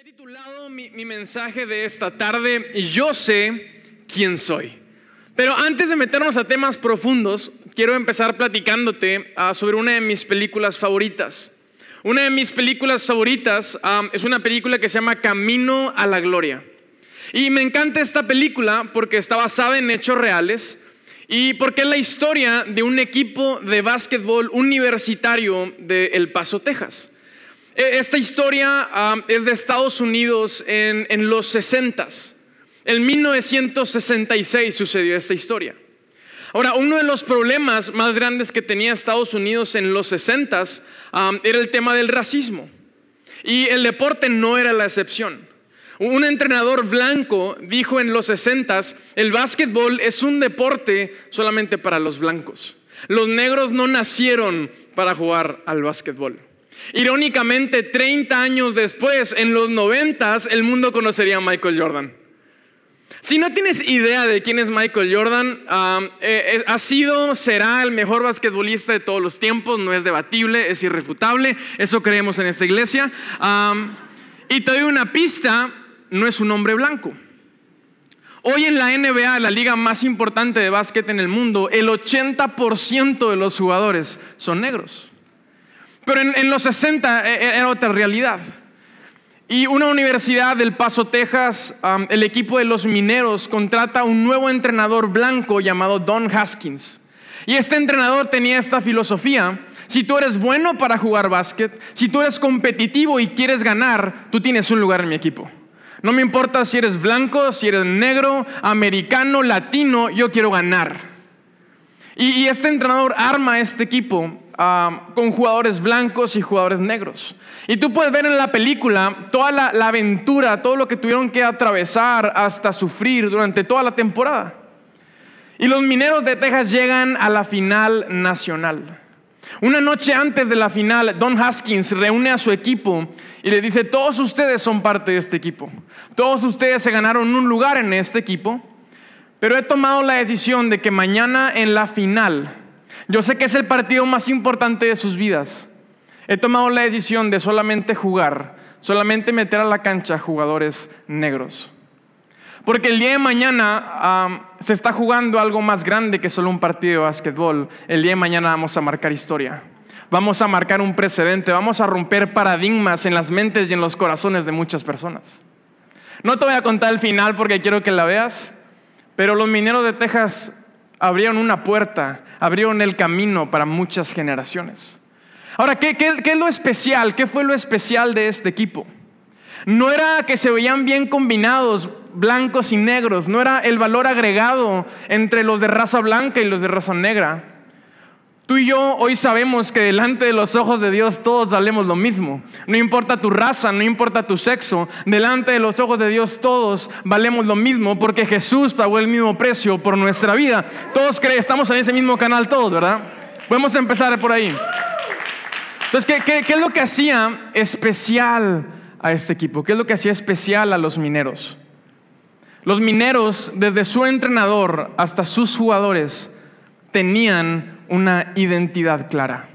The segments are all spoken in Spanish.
He titulado mi, mi mensaje de esta tarde, Yo sé quién soy. Pero antes de meternos a temas profundos, quiero empezar platicándote ah, sobre una de mis películas favoritas. Una de mis películas favoritas ah, es una película que se llama Camino a la Gloria. Y me encanta esta película porque está basada en hechos reales y porque es la historia de un equipo de básquetbol universitario de El Paso, Texas. E, Esta historia ah, es de Estados Unidos en, en los 60. En 1966 sucedió esta historia. Ahora, uno de los problemas más grandes que tenía Estados Unidos en los 60 ah, era el tema del racismo. Y el deporte no era la excepción. Un entrenador blanco dijo en los 60, el básquetbol es un deporte solamente para los blancos. Los negros no nacieron para jugar al básquetbol. Irónicamente, 30 años después, en los 90, el mundo conocería a Michael Jordan. Si no tienes idea de quién es Michael Jordan, eh, eh, ha sido, será el mejor basquetbolista de todos los tiempos, no es debatible, es irrefutable, eso creemos en esta iglesia. Y te doy una pista, no es un hombre blanco. Hoy en la NBA, la liga más importante de básquet en el mundo, el 80% de los jugadores son negros. Pero en, en los 60 e- e- era otra realidad. Y una universidad del Paso, Texas, um, el equipo de los mineros contrata un nuevo entrenador blanco llamado Don Haskins. Y este entrenador tenía esta filosofía. Si tú eres bueno para jugar básquet, si tú eres competitivo y quieres ganar, tú tienes un lugar en mi equipo. No me importa si eres blanco, si eres negro, americano, latino, yo quiero ganar. Y, y este entrenador arma este equipo con jugadores blancos y jugadores negros. Y tú puedes ver en la película toda la, la aventura, todo lo que tuvieron que atravesar hasta sufrir durante toda la temporada. Y los mineros de Texas llegan a la final nacional. Una noche antes de la final, Don Haskins reúne a su equipo y le dice, todos ustedes son parte de este equipo. Todos ustedes se ganaron un lugar en este equipo. Pero he tomado la decisión de que mañana en la final, yo sé que es el partido más importante de sus vidas, he tomado la decisión de solamente jugar, solamente meter a la cancha jugadores negros. Porque el día de mañana se está jugando algo más grande que solo un partido de básquetbol. El día de mañana vamos a marcar historia. Vamos a marcar un precedente, vamos a romper paradigmas en las mentes y en los corazones de muchas personas. No te voy a contar el final porque quiero que la veas, pero los mineros de Texas abrieron una puerta, abrieron el camino para muchas generaciones. Ahora, ¿qué, qué, qué es lo especial? ¿Qué fue lo especial de este equipo? No era que se veían bien combinados blancos y negros, no era el valor agregado entre los de raza blanca y los de raza negra. Tú y yo hoy sabemos que delante de los ojos de Dios todos valemos lo mismo. No importa tu raza, no importa tu sexo, delante de los ojos de Dios todos valemos lo mismo porque Jesús pagó el mismo precio por nuestra vida. Todos creen, estamos en ese mismo canal todos, ¿verdad? Podemos empezar por ahí. Entonces, ¿qué, qué, es lo que hacía especial a este equipo? ¿Qué es lo que hacía especial a los mineros? Los mineros, desde su entrenador hasta sus jugadores, tenían una identidad clara.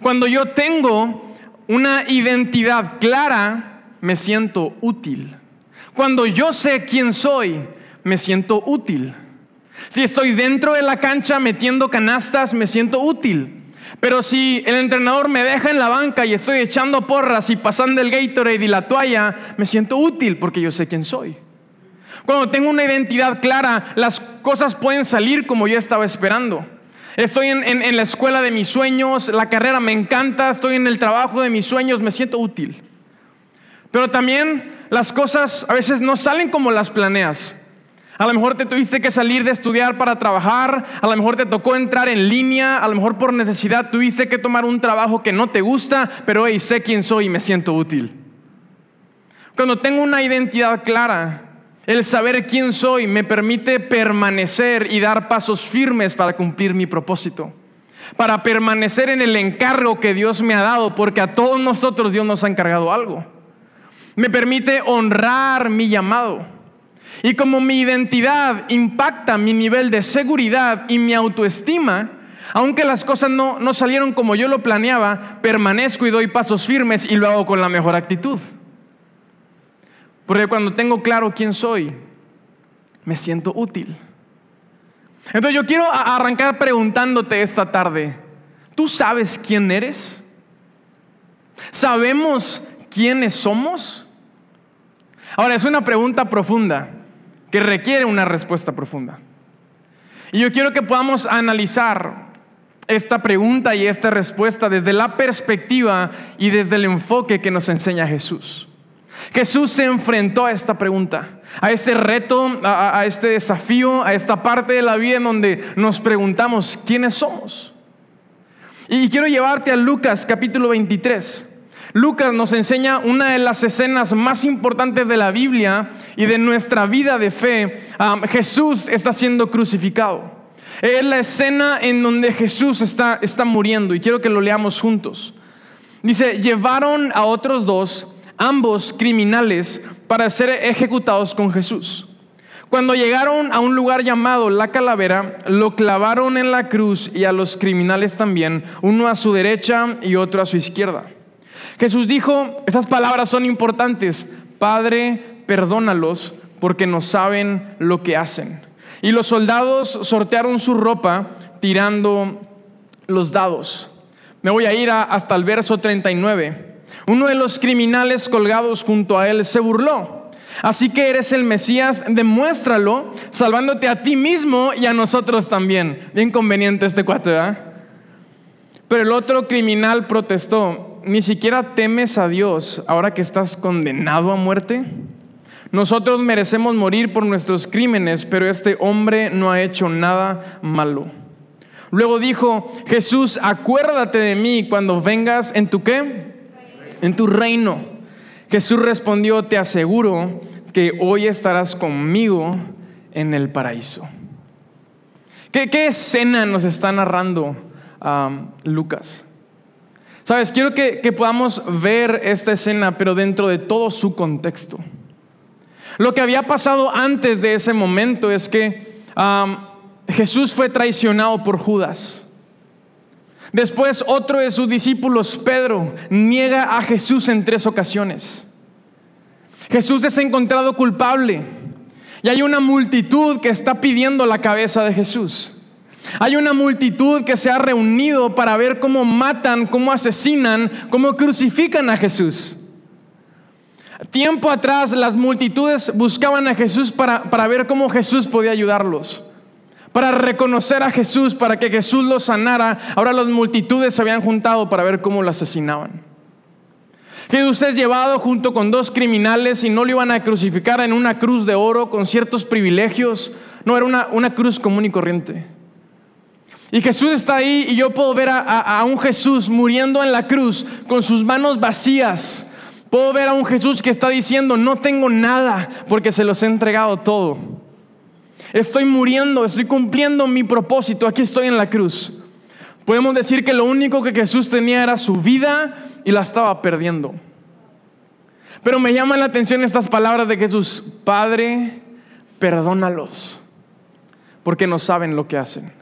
Cuando yo tengo una identidad clara, me siento útil. Cuando yo sé quién soy, me siento útil. Si estoy dentro de la cancha metiendo canastas, me siento útil. Pero si el entrenador me deja en la banca y estoy echando porras y pasando el Gatorade y la toalla, me siento útil porque yo sé quién soy. Cuando tengo una identidad clara, las cosas pueden salir como yo estaba esperando. Estoy en, la escuela de mis sueños, la carrera me encanta, estoy en el trabajo de mis sueños, me siento útil. Pero también las cosas a veces no salen como las planeas. A lo mejor te tuviste que salir de estudiar para trabajar, a lo mejor te tocó entrar en línea, a lo mejor por necesidad tuviste que tomar un trabajo que no te gusta, pero hey, sé quién soy y me siento útil. Cuando tengo una identidad clara, el saber quién soy me permite permanecer y dar pasos firmes para cumplir mi propósito. Para permanecer en el encargo que Dios me ha dado, porque a todos nosotros Dios nos ha encargado algo. Me permite honrar mi llamado. Y como mi identidad impacta mi nivel de seguridad y mi autoestima, aunque las cosas no, no salieron como yo lo planeaba, permanezco y doy pasos firmes y lo hago con la mejor actitud. Porque cuando tengo claro quién soy, me siento útil. Entonces yo quiero arrancar preguntándote esta tarde, ¿tú sabes quién eres? ¿Sabemos quiénes somos? Ahora, es una pregunta profunda que requiere una respuesta profunda. Y yo quiero que podamos analizar esta pregunta y esta respuesta desde la perspectiva y desde el enfoque que nos enseña Jesús. Jesús se enfrentó a esta pregunta, a este reto, a, este desafío, a esta parte de la vida en donde nos preguntamos quiénes somos. Y quiero llevarte a Lucas capítulo 23. Lucas nos enseña una de las escenas más importantes de la Biblia y de nuestra vida de fe. Jesús está siendo crucificado. Es la escena en donde Jesús está, está muriendo y quiero que lo leamos juntos. Dice, llevaron a otros dos, ambos criminales, para ser ejecutados con Jesús. Cuando llegaron a un lugar llamado la calavera, lo clavaron en la cruz y a los criminales también, uno a su derecha y otro a su izquierda. Jesús dijo, estas palabras son importantes, Padre, perdónalos porque no saben lo que hacen. Y los soldados sortearon su ropa tirando los dados. Me voy a ir hasta el verso 39. Uno de los criminales colgados junto a él se burló. Así que eres el Mesías, demuéstralo, salvándote a ti mismo y a nosotros también. Bien conveniente este cuate, ¿verdad? Pero el otro criminal protestó, ni siquiera temes a Dios ahora que estás condenado a muerte? Nosotros merecemos morir por nuestros crímenes, pero este hombre no ha hecho nada malo. Luego dijo, Jesús, acuérdate de mí cuando vengas en tu qué? En tu reino. Jesús respondió, te aseguro que hoy estarás conmigo en el paraíso. ¿Qué, escena nos está narrando Lucas? Sabes, quiero que, podamos ver esta escena, pero dentro de todo su contexto. Lo que había pasado antes de ese momento es que Jesús fue traicionado por Judas. Después otro de sus discípulos, Pedro, niega a Jesús en tres ocasiones. Jesús es encontrado culpable y hay una multitud que está pidiendo la cabeza de Jesús. Hay una multitud que se ha reunido para ver cómo matan, cómo asesinan, cómo crucifican a Jesús. Tiempo atrás las multitudes buscaban a Jesús para, ver cómo Jesús podía ayudarlos, para reconocer a Jesús, para que Jesús los sanara. Ahora las multitudes se habían juntado para ver cómo lo asesinaban. Jesús es llevado junto con dos criminales y no lo iban a crucificar en una cruz de oro con ciertos privilegios. No, era una, una cruz común y corriente. Y Jesús está ahí y yo puedo ver a, un Jesús muriendo en la cruz con sus manos vacías. Puedo ver a un Jesús que está diciendo, no tengo nada porque se los he entregado todo. Estoy muriendo, estoy cumpliendo mi propósito, aquí estoy en la cruz. Podemos decir que lo único que Jesús tenía era su vida y la estaba perdiendo. Pero me llaman la atención estas palabras de Jesús, Padre, perdónalos, porque no saben lo que hacen.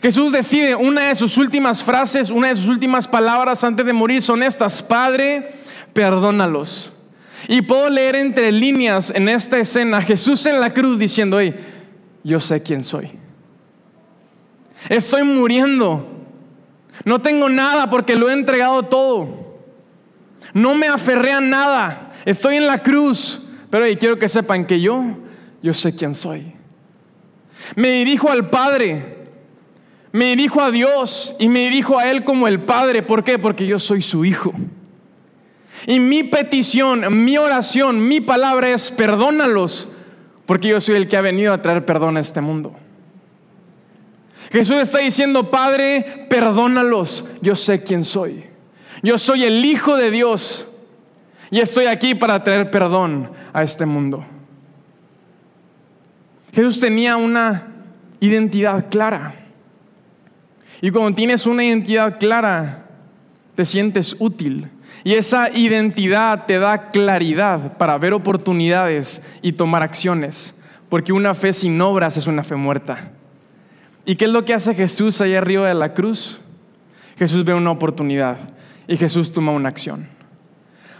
Jesús decide, una de sus últimas frases, una de sus últimas palabras antes de morir son estas, Padre, perdónalos. Y puedo leer entre líneas en esta escena Jesús en la cruz diciendo, hey, yo sé quién soy. Estoy muriendo. No tengo nada porque lo he entregado todo. No me aferré a nada. Estoy en la cruz. Pero hey, quiero que sepan que yo, yo sé quién soy. Me dirijo al Padre me dirijo a Dios y me dirijo a Él como el Padre. ¿Por qué? Porque yo soy su Hijo. Y mi petición, mi oración, mi palabra es perdónalos, porque yo soy el que ha venido a traer perdón a este mundo. Jesús está diciendo, Padre, perdónalos, yo sé quién soy. Yo soy el Hijo de Dios y estoy aquí para traer perdón a este mundo. Jesús tenía una identidad clara. Y cuando tienes una identidad clara, te sientes útil. Y esa identidad te da claridad para ver oportunidades y tomar acciones. Porque una fe sin obras es una fe muerta. ¿Y qué es lo que hace Jesús allá arriba de la cruz? Jesús ve una oportunidad y Jesús toma una acción.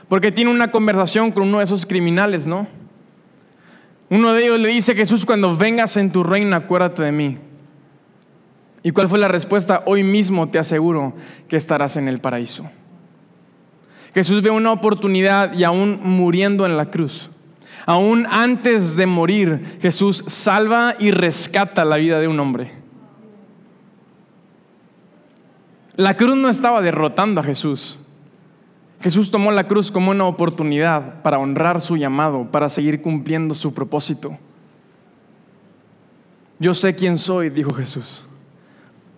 porque tiene una conversación con uno de esos criminales, ¿no? Uno de ellos le dice, Jesús, cuando vengas en tu reino, acuérdate de mí. ¿Y cuál fue la respuesta? Hoy mismo te aseguro que estarás en el paraíso. Jesús ve una oportunidad y aún muriendo en la cruz, aún antes de morir, Jesús salva y rescata la vida de un hombre. La cruz no estaba derrotando a Jesús. Jesús tomó la cruz como una oportunidad para honrar su llamado, para seguir cumpliendo su propósito. Yo sé quién soy, dijo Jesús.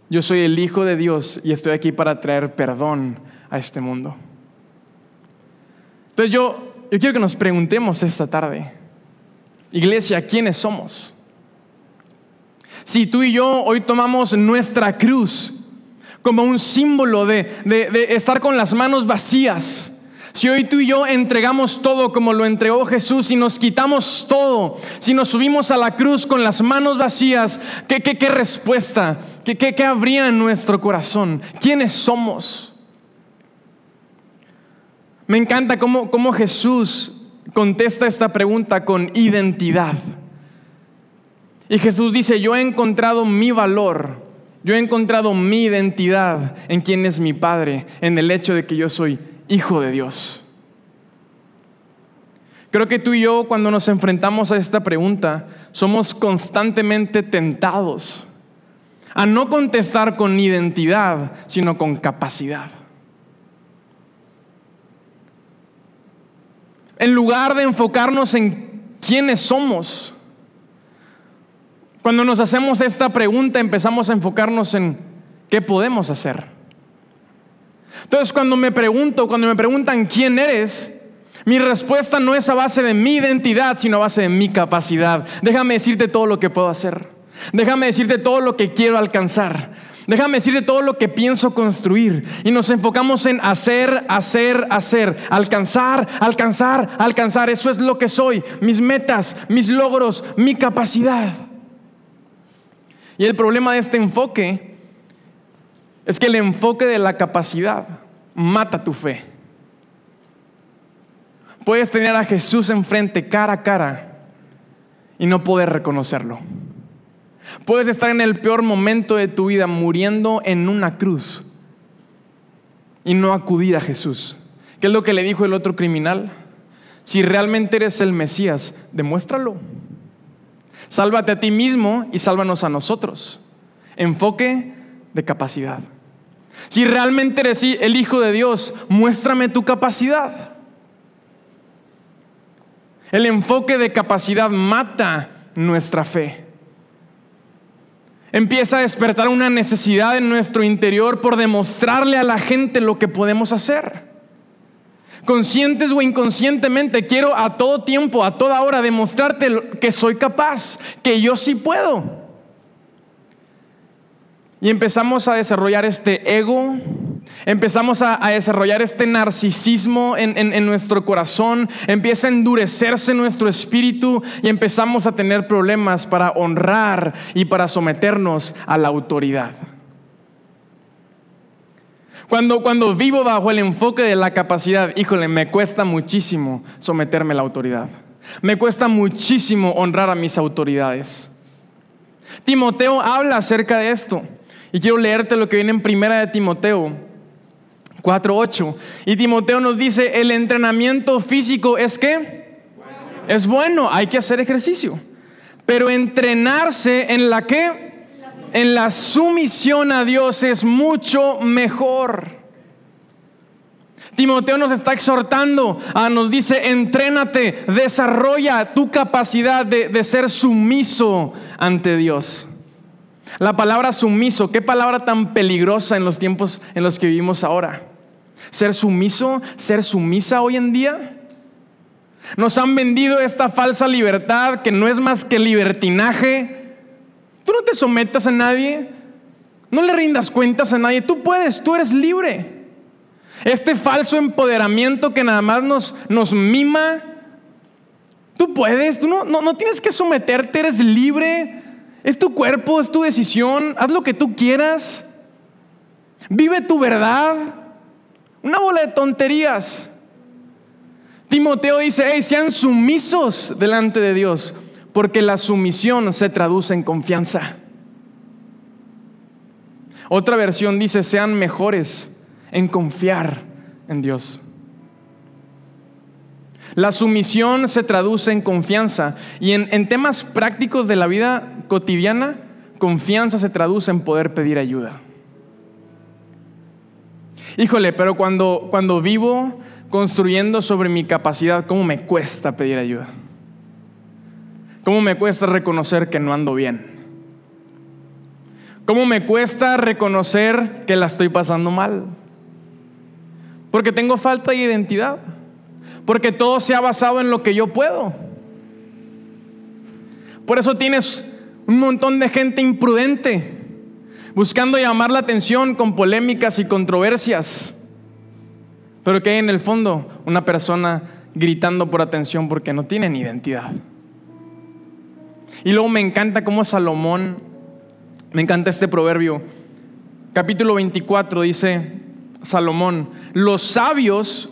Yo soy el Hijo de Dios y estoy aquí para traer perdón a este mundo. Entonces yo, yo quiero que nos preguntemos esta tarde, iglesia, ¿quiénes somos? Si tú y yo hoy tomamos nuestra cruz como un símbolo de, estar con las manos vacías. Si hoy tú y yo entregamos todo como lo entregó Jesús y nos quitamos todo, si nos subimos a la cruz con las manos vacías, ¿qué, qué, respuesta? ¿Qué, ¿Qué, habría en nuestro corazón? ¿Quiénes somos? Me encanta cómo, Jesús contesta esta pregunta con identidad. Y Jesús dice, yo he encontrado mi valor yo he encontrado mi identidad en quién es mi Padre, en el hecho de que yo soy hijo de Dios. Creo que tú y yo cuando nos enfrentamos a esta pregunta somos constantemente tentados a no contestar con identidad, sino con capacidad. En lugar de enfocarnos en quiénes somos, cuando nos hacemos esta pregunta empezamos a enfocarnos en qué podemos hacer. Entonces cuando me pregunto, cuando me preguntan quién eres, mi respuesta no es a base de mi identidad, sino a base de mi capacidad. Déjame decirte todo lo que puedo hacer. Déjame decirte todo lo que quiero alcanzar. Déjame decirte todo lo que pienso construir. Y nos enfocamos en hacer, hacer, hacer. Alcanzar, alcanzar, alcanzar. Eso es lo que soy. Mis metas, mis logros, mi capacidad. Y el problema de este enfoque es que el enfoque de la capacidad mata tu fe. Puedes tener a Jesús enfrente cara a cara y no poder reconocerlo. Puedes estar en el peor momento de tu vida muriendo en una cruz y no acudir a Jesús. ¿Qué es lo que le dijo el otro criminal? Si realmente eres el Mesías, demuéstralo. Sálvate a ti mismo y sálvanos a nosotros. Enfoque de capacidad. Si realmente eres el Hijo de Dios, muéstrame tu capacidad. El enfoque de capacidad mata nuestra fe. Empieza a despertar una necesidad en nuestro interior por demostrarle a la gente lo que podemos hacer conscientes o inconscientemente, quiero a todo tiempo, a toda hora, demostrarte que soy capaz, que yo sí puedo. Y empezamos a desarrollar este ego, empezamos a, desarrollar este narcisismo en, en nuestro corazón, empieza a endurecerse nuestro espíritu y empezamos a tener problemas para honrar y para someternos a la autoridad. Cuando, cuando vivo bajo el enfoque de la capacidad, híjole, me cuesta muchísimo someterme a la autoridad. Me cuesta muchísimo honrar a mis autoridades. Timoteo habla acerca de esto. Y quiero leerte lo que viene en primera de Timoteo 4.8. Y Timoteo nos dice, el entrenamiento físico es que es bueno, hay que hacer ejercicio. Pero entrenarse en la que en la sumisión a Dios es mucho mejor. Timoteo nos está exhortando, a, nos dice, entrénate, desarrolla tu capacidad de, de ser sumiso ante Dios. La palabra sumiso, qué palabra tan peligrosa en los tiempos en los que vivimos ahora. Ser sumiso, ser sumisa hoy en día. Nos han vendido esta falsa libertad que no es más que libertinaje, Tú no te sometas a nadie, no le rindas cuentas a nadie, tú puedes, tú eres libre. Este falso empoderamiento que nada más nos, nos mima, tú puedes, tú no, no, no tienes que someterte, eres libre, es tu cuerpo, es tu decisión, haz lo que tú quieras, vive tu verdad, una bola de tonterías. Timoteo dice, hey, sean sumisos delante de Dios, porque la sumisión se traduce en confianza. Otra versión dice, sean mejores en confiar en Dios. La sumisión se traduce en confianza y en, temas prácticos de la vida cotidiana, confianza se traduce en poder pedir ayuda. Híjole, pero cuando, cuando vivo construyendo sobre mi capacidad, ¿cómo me cuesta pedir ayuda? ¿Cómo me cuesta reconocer que no ando bien? ¿Cómo me cuesta reconocer que la estoy pasando mal? Porque tengo falta de identidad. Porque todo se ha basado en lo que yo puedo. Por eso tienes un montón de gente imprudente buscando llamar la atención con polémicas y controversias. Pero que hay en el fondo una persona gritando por atención porque no tienen identidad. Y luego me encanta cómo Salomón, me encanta este proverbio, capítulo 24 dice Salomón, los sabios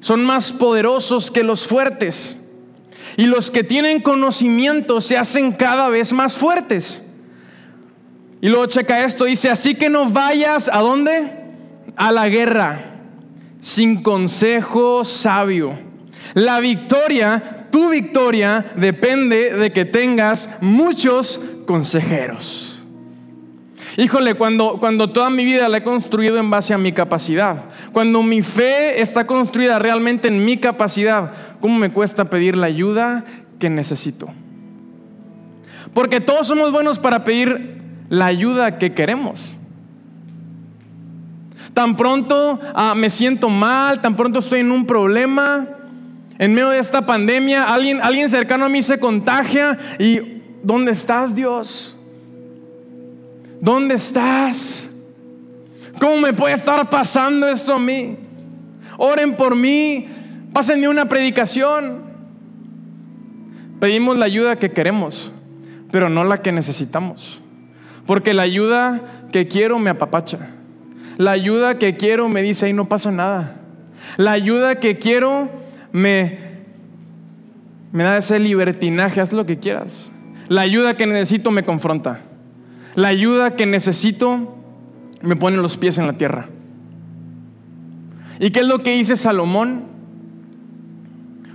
son más poderosos que los fuertes y los que tienen conocimiento se hacen cada vez más fuertes. Y luego checa esto, dice, así que no vayas a dónde? A la guerra sin consejo sabio. La victoria, tu victoria, depende de que tengas muchos consejeros. Híjole, cuando, cuando toda mi vida la he construido en base a mi capacidad, cuando mi fe está construida realmente en mi capacidad, ¿cómo me cuesta pedir la ayuda que necesito? Porque todos somos buenos para pedir la ayuda que queremos. Tan pronto ah, me siento mal, tan pronto estoy en un problema, en medio de esta pandemia, alguien, alguien cercano a mí se contagia y ¿dónde estás Dios? ¿Dónde estás? ¿Cómo me puede estar pasando esto a mí? Oren por mí, pásenme una predicación. Pedimos la ayuda que queremos, pero no la que necesitamos. Porque la ayuda que quiero me apapacha. La ayuda que quiero me dice, ahí no pasa nada. La ayuda que quiero me, me da ese libertinaje, haz lo que quieras. La ayuda que necesito me confronta. La ayuda que necesito me pone los pies en la tierra. ¿Y qué es lo que dice Salomón?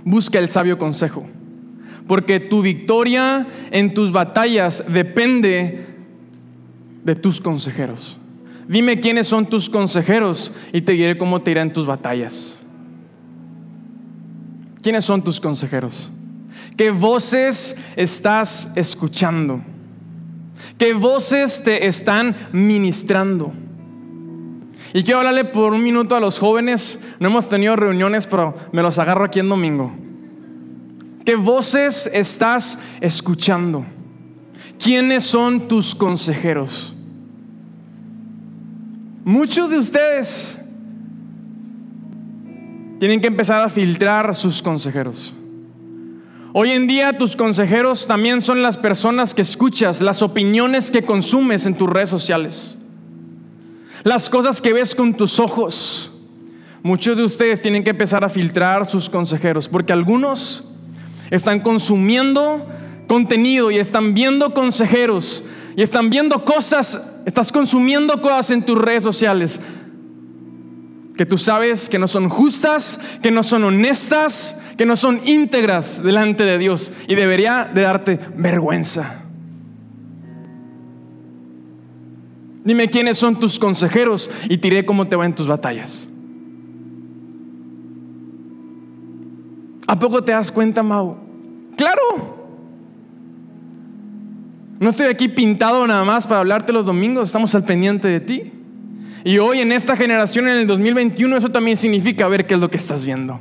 Busca el sabio consejo. Porque tu victoria en tus batallas depende de tus consejeros. Dime quiénes son tus consejeros y te diré cómo te irá en tus batallas. ¿Quiénes son tus consejeros? ¿Qué voces estás escuchando? ¿Qué voces te están ministrando? Y quiero hablarle por un minuto a los jóvenes. No hemos tenido reuniones, pero me los agarro aquí en domingo. ¿Qué voces estás escuchando? ¿Quiénes son tus consejeros? Muchos de ustedes tienen que empezar a filtrar sus consejeros. Hoy en día tus consejeros también son las personas que escuchas, las opiniones que consumes en tus redes sociales, las cosas que ves con tus ojos. Muchos de ustedes tienen que empezar a filtrar sus consejeros, porque algunos están consumiendo contenido y están viendo consejeros y están viendo cosas, estás consumiendo cosas en tus redes sociales que tú sabes que no son justas, que no son honestas, que no son íntegras delante de Dios y debería de darte vergüenza. Dime quiénes son tus consejeros y diré cómo te va en tus batallas. ¿A poco te das cuenta, Mau? Claro. No estoy aquí pintado nada más para hablarte los domingos, estamos al pendiente de ti. Y hoy en esta generación, en el 2021, eso también significa ver qué es lo que estás viendo.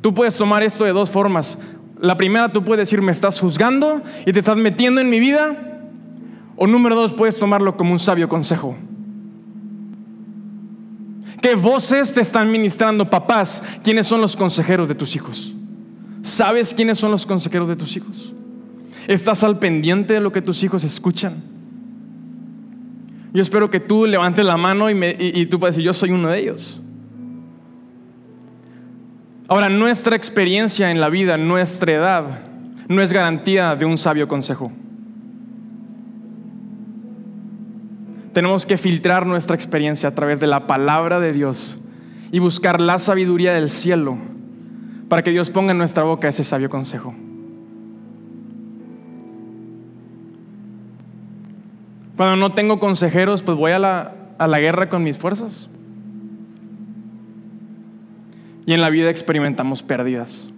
Tú puedes tomar esto de dos formas. La primera, tú puedes decir, me estás juzgando y te estás metiendo en mi vida. O número dos, puedes tomarlo como un sabio consejo. ¿Qué voces te están ministrando, papás? ¿Quiénes son los consejeros de tus hijos? ¿Sabes quiénes son los consejeros de tus hijos? ¿Estás al pendiente de lo que tus hijos escuchan? Yo espero que tú levantes la mano y, tú puedas decir, yo soy uno de ellos. Ahora, nuestra experiencia en la vida, nuestra edad, no es garantía de un sabio consejo. Tenemos que filtrar nuestra experiencia a través de la palabra de Dios y buscar la sabiduría del cielo para que Dios ponga en nuestra boca ese sabio consejo. Cuando no tengo consejeros, pues voy a la, a la guerra con mis fuerzas. Y en la vida experimentamos pérdidas.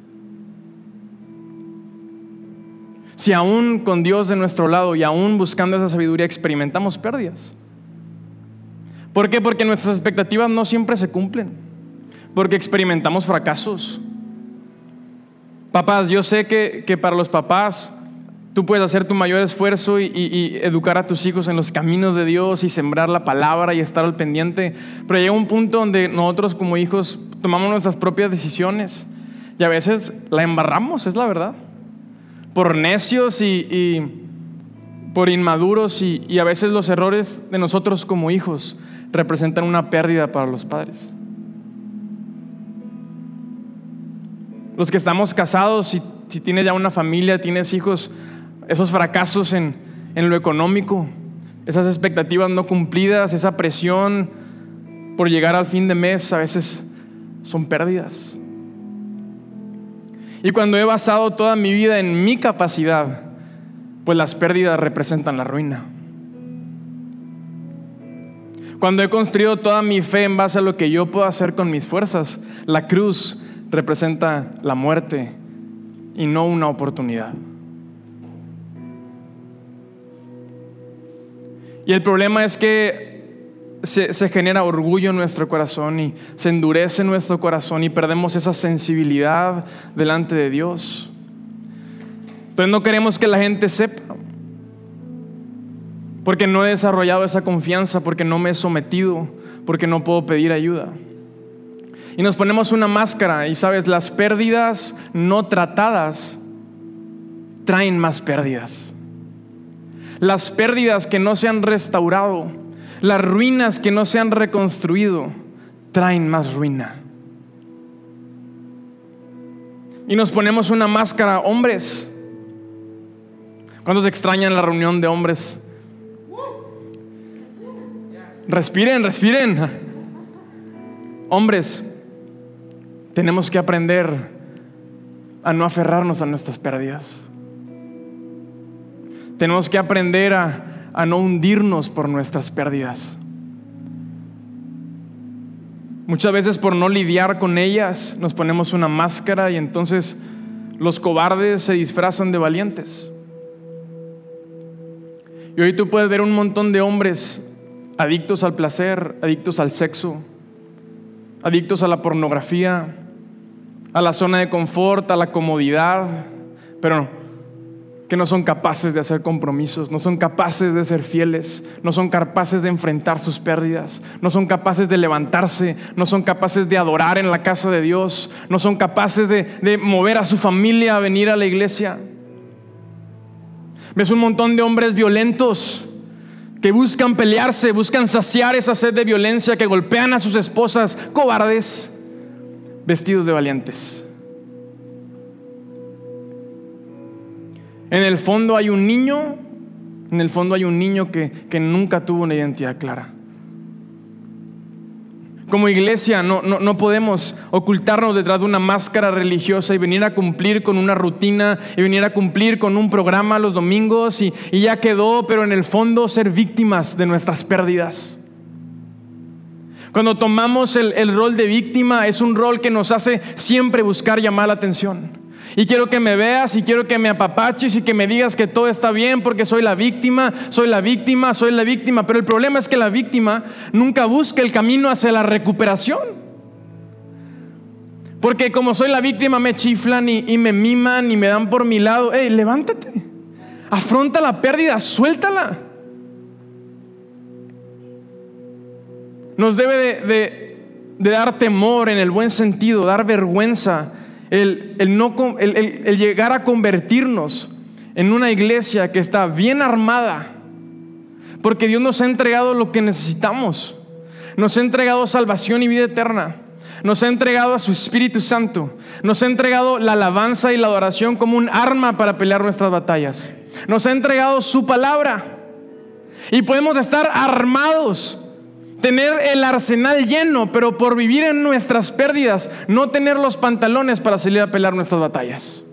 Si aún con Dios de nuestro lado y aún buscando esa sabiduría experimentamos pérdidas. ¿Por qué? Porque nuestras expectativas no siempre se cumplen. Porque experimentamos fracasos. Papás, yo sé que, que para los papás tú puedes hacer tu mayor esfuerzo y, educar a tus hijos en los caminos de Dios y sembrar la palabra y estar al pendiente. Pero llega un punto donde nosotros como hijos tomamos nuestras propias decisiones y a veces la embarramos, es la verdad. Por necios y, por inmaduros y, y a veces los errores de nosotros como hijos representan una pérdida para los padres. Los que estamos casados, si, si tienes ya una familia, tienes hijos, esos fracasos en, en lo económico, esas expectativas no cumplidas, esa presión por llegar al fin de mes, a veces son pérdidas. Y cuando he basado toda mi vida en mi capacidad, pues las pérdidas representan la ruina. Cuando he construido toda mi fe en base a lo que yo puedo hacer con mis fuerzas, la cruz representa la muerte y no una oportunidad. Y el problema es que se, genera orgullo en nuestro corazón y se endurece nuestro corazón y perdemos esa sensibilidad delante de Dios. Entonces no queremos que la gente sepa, porque no he desarrollado esa confianza, porque no me he sometido, porque no puedo pedir ayuda. Y nos ponemos una máscara y sabes, las pérdidas no tratadas traen más pérdidas. Las pérdidas que no se han restaurado, las ruinas que no se han reconstruido, traen más ruina. Y nos ponemos una máscara, hombres. ¿Cuántos extrañan la reunión de hombres? Respiren, respiren. Hombres, tenemos que aprender a no aferrarnos a nuestras pérdidas. Tenemos que aprender a, a no hundirnos por nuestras pérdidas. Muchas veces por no lidiar con ellas nos ponemos una máscara y entonces los cobardes se disfrazan de valientes. Y hoy tú puedes ver un montón de hombres adictos al placer, adictos al sexo, adictos a la pornografía, a la zona de confort, a la comodidad, pero que no son capaces de hacer compromisos, no son capaces de ser fieles, no son capaces de enfrentar sus pérdidas, no son capaces de levantarse, no son capaces de adorar en la casa de Dios, no son capaces de, mover a su familia a venir a la iglesia. Ves un montón de hombres violentos que buscan pelearse, buscan saciar esa sed de violencia, que golpean a sus esposas, cobardes, vestidos de valientes. En el fondo hay un niño, en el fondo hay un niño que, que nunca tuvo una identidad clara. Como iglesia no, no, no, podemos ocultarnos detrás de una máscara religiosa y venir a cumplir con una rutina y venir a cumplir con un programa los domingos y, y ya quedó, pero en el fondo ser víctimas de nuestras pérdidas. Cuando tomamos el, el rol de víctima es un rol que nos hace siempre buscar llamar la atención. Y quiero que me veas y quiero que me apapaches y que me digas que todo está bien porque soy la víctima, soy la víctima, soy la víctima. Pero el problema es que la víctima nunca busca el camino hacia la recuperación. Porque como soy la víctima me chiflan y, me miman y me dan por mi lado. Hey, levántate, afronta la pérdida, suéltala. Nos debe de, de, de dar temor en el buen sentido, dar vergüenza el, el, llegar a convertirnos en una iglesia que está bien armada, porque Dios nos ha entregado lo que necesitamos. Nos ha entregado salvación y vida eterna. Nos ha entregado a su Espíritu Santo. Nos ha entregado la alabanza y la adoración como un arma para pelear nuestras batallas. Nos ha entregado su palabra. Y podemos estar armados, tener el arsenal lleno, pero por vivir en nuestras pérdidas, no tener los pantalones para salir a pelear nuestras batallas.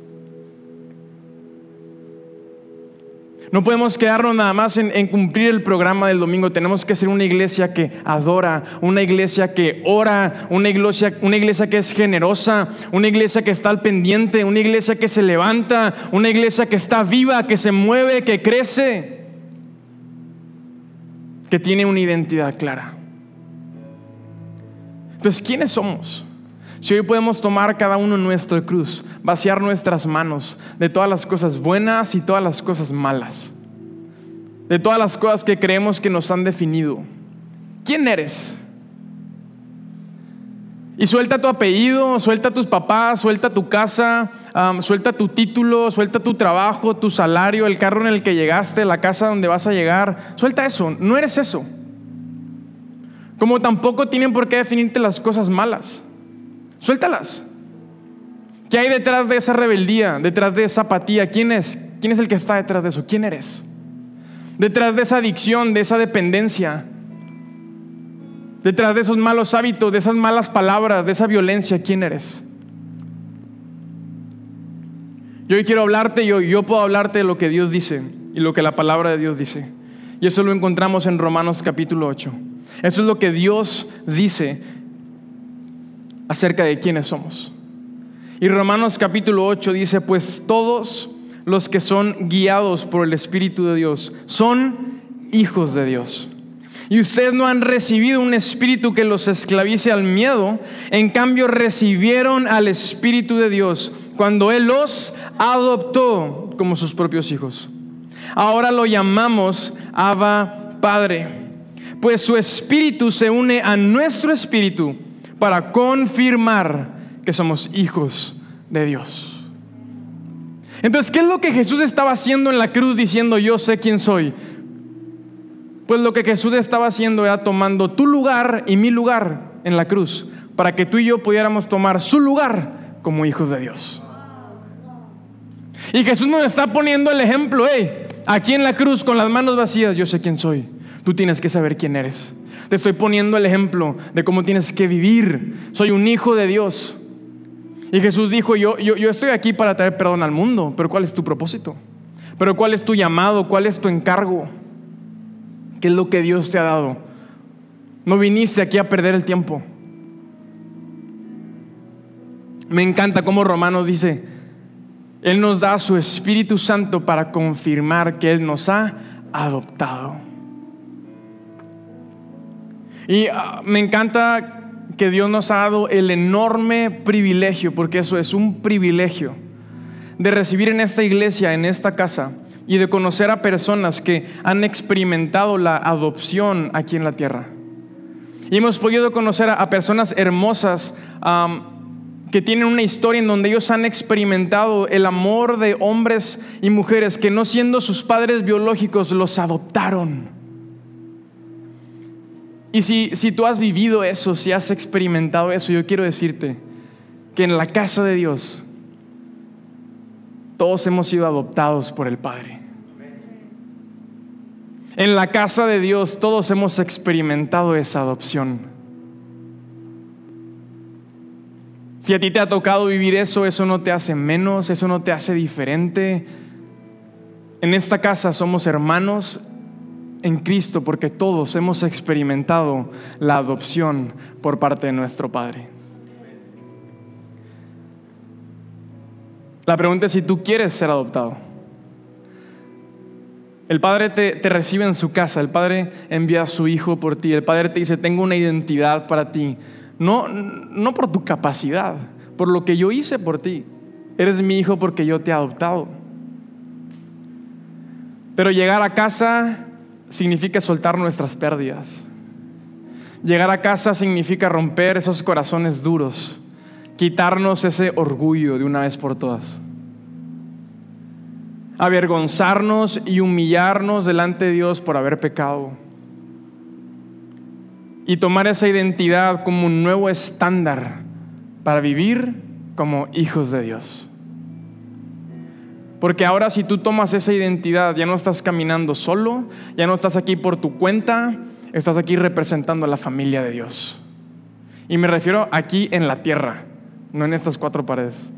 No podemos quedarnos nada más en, cumplir el programa del domingo. Tenemos que ser una iglesia que adora, una iglesia que ora, una iglesia, una iglesia que es generosa, una iglesia que está al pendiente, una iglesia que se levanta, una iglesia que está viva, que se mueve, que crece, que tiene una identidad clara. Entonces, ¿quiénes somos? Si hoy podemos tomar cada uno nuestra cruz, vaciar nuestras manos de todas las cosas buenas y todas las cosas malas, de todas las cosas que creemos que nos han definido. ¿Quién eres? Y suelta tu apellido, suelta tus papás, suelta tu casa, suelta tu título, suelta tu trabajo, tu salario, el carro en el que llegaste, la casa donde vas a llegar. Suelta eso, no eres eso. Como tampoco tienen por qué definirte las cosas malas. Suéltalas. ¿Qué hay detrás de esa rebeldía, detrás de esa apatía? ¿Quién es? ¿Quién es el que está detrás de eso? ¿Quién eres? Detrás de esa adicción, de esa dependencia, detrás de esos malos hábitos, de esas malas palabras, de esa violencia, ¿quién eres? Yo hoy quiero hablarte, yo, yo puedo hablarte de lo que Dios dice y lo que la palabra de Dios dice. Y eso lo encontramos en Romanos capítulo 8. Eso es lo que Dios dice acerca de quiénes somos. Y Romanos capítulo 8 dice, pues todos los que son guiados por el Espíritu de Dios son hijos de Dios. Y ustedes no han recibido un espíritu que los esclavice al miedo, en cambio recibieron al Espíritu de Dios cuando Él los adoptó como sus propios hijos. Ahora lo llamamos Abba Padre, pues su espíritu se une a nuestro espíritu para confirmar que somos hijos de Dios. Entonces, ¿qué es lo que Jesús estaba haciendo en la cruz diciendo yo sé quién soy? Pues lo que Jesús estaba haciendo era tomando tu lugar y mi lugar en la cruz, para que tú y yo pudiéramos tomar su lugar como hijos de Dios. Y Jesús nos está poniendo el ejemplo, hey, aquí en la cruz con las manos vacías, yo sé quién soy. Tú tienes que saber quién eres. Te estoy poniendo el ejemplo de cómo tienes que vivir. Soy un hijo de Dios. Y Jesús dijo, yo, yo, yo estoy aquí para traer perdón al mundo, pero ¿cuál es tu propósito? ¿Pero cuál es tu llamado? ¿Cuál es tu encargo? ¿Qué es lo que Dios te ha dado? No viniste aquí a perder el tiempo. Me encanta cómo Romanos dice, Él nos da su Espíritu Santo para confirmar que Él nos ha adoptado. Y ah, me encanta que Dios nos ha dado el enorme privilegio, porque eso es un privilegio, de recibir en esta iglesia, en esta casa, y de conocer a personas que han experimentado la adopción aquí en la tierra. Y hemos podido conocer a, personas hermosas que tienen una historia en donde ellos han experimentado el amor de hombres y mujeres que no siendo sus padres biológicos los adoptaron y si, si tú has vivido eso, si has experimentado eso, yo quiero decirte que en la casa de Dios todos hemos sido adoptados por el Padre. En la casa de Dios todos hemos experimentado esa adopción. Si a ti te ha tocado vivir eso, eso no te hace menos, eso no te hace diferente. En esta casa somos hermanos en Cristo porque todos hemos experimentado la adopción por parte de nuestro Padre. La pregunta es si tú quieres ser adoptado. El Padre te, recibe en su casa, el Padre envía a su Hijo por ti, el Padre te dice, tengo una identidad para ti, no, no por tu capacidad, por lo que yo hice por ti. Eres mi hijo porque yo te he adoptado. Pero llegar a casa significa soltar nuestras pérdidas. Llegar a casa significa romper esos corazones duros, quitarnos ese orgullo de una vez por todas. Avergonzarnos y humillarnos delante de Dios por haber pecado. y tomar esa identidad como un nuevo estándar para vivir como hijos de Dios. Porque ahora si tú tomas esa identidad, ya no estás caminando solo, ya no estás aquí por tu cuenta, estás aquí representando a la familia de Dios. Y me refiero aquí en la tierra, no en estas cuatro paredes.